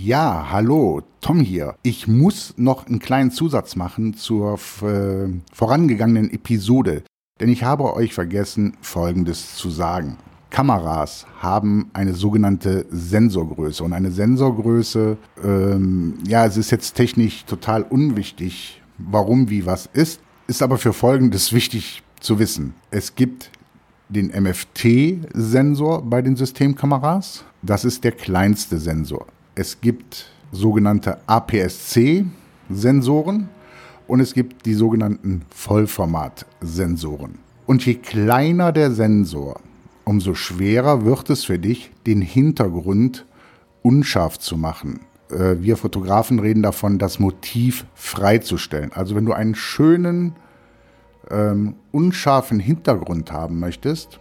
Ja, hallo, Tom hier. Ich muss noch einen kleinen Zusatz machen zur äh, vorangegangenen Episode, denn ich habe euch vergessen, Folgendes zu sagen. Kameras haben eine sogenannte Sensorgröße und eine Sensorgröße, ähm, ja, es ist jetzt technisch total unwichtig, warum, wie, was ist, ist aber für Folgendes wichtig zu wissen. Es gibt den MFT-Sensor bei den Systemkameras. Das ist der kleinste Sensor. Es gibt sogenannte APS-C-Sensoren und es gibt die sogenannten Vollformat-Sensoren. Und je kleiner der Sensor, umso schwerer wird es für dich, den Hintergrund unscharf zu machen. Äh, wir Fotografen reden davon, das Motiv freizustellen. Also wenn du einen schönen, ähm, unscharfen Hintergrund haben möchtest,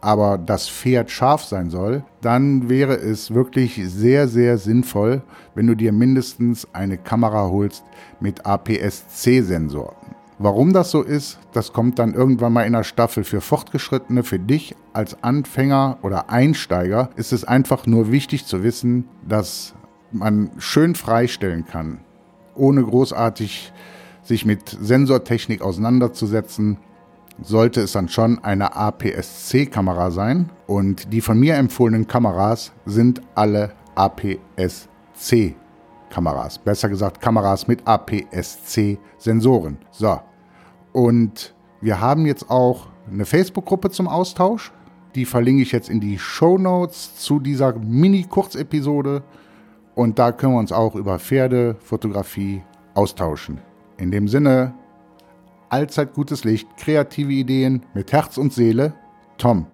aber das Pferd scharf sein soll, dann wäre es wirklich sehr, sehr sinnvoll, wenn du dir mindestens eine Kamera holst mit APS-C-Sensor. Warum das so ist, das kommt dann irgendwann mal in der Staffel für Fortgeschrittene. Für dich als Anfänger oder Einsteiger ist es einfach nur wichtig zu wissen, dass man schön freistellen kann, ohne großartig sich mit Sensortechnik auseinanderzusetzen sollte es dann schon eine APS-C-Kamera sein. Und die von mir empfohlenen Kameras sind alle APS-C-Kameras. Besser gesagt, Kameras mit APS-C-Sensoren. So. Und wir haben jetzt auch eine Facebook-Gruppe zum Austausch. Die verlinke ich jetzt in die Show Notes zu dieser Mini-Kurzepisode. Und da können wir uns auch über Pferdefotografie austauschen. In dem Sinne, allzeit gutes Licht, kreative Ideen mit Herz und Seele, Tom.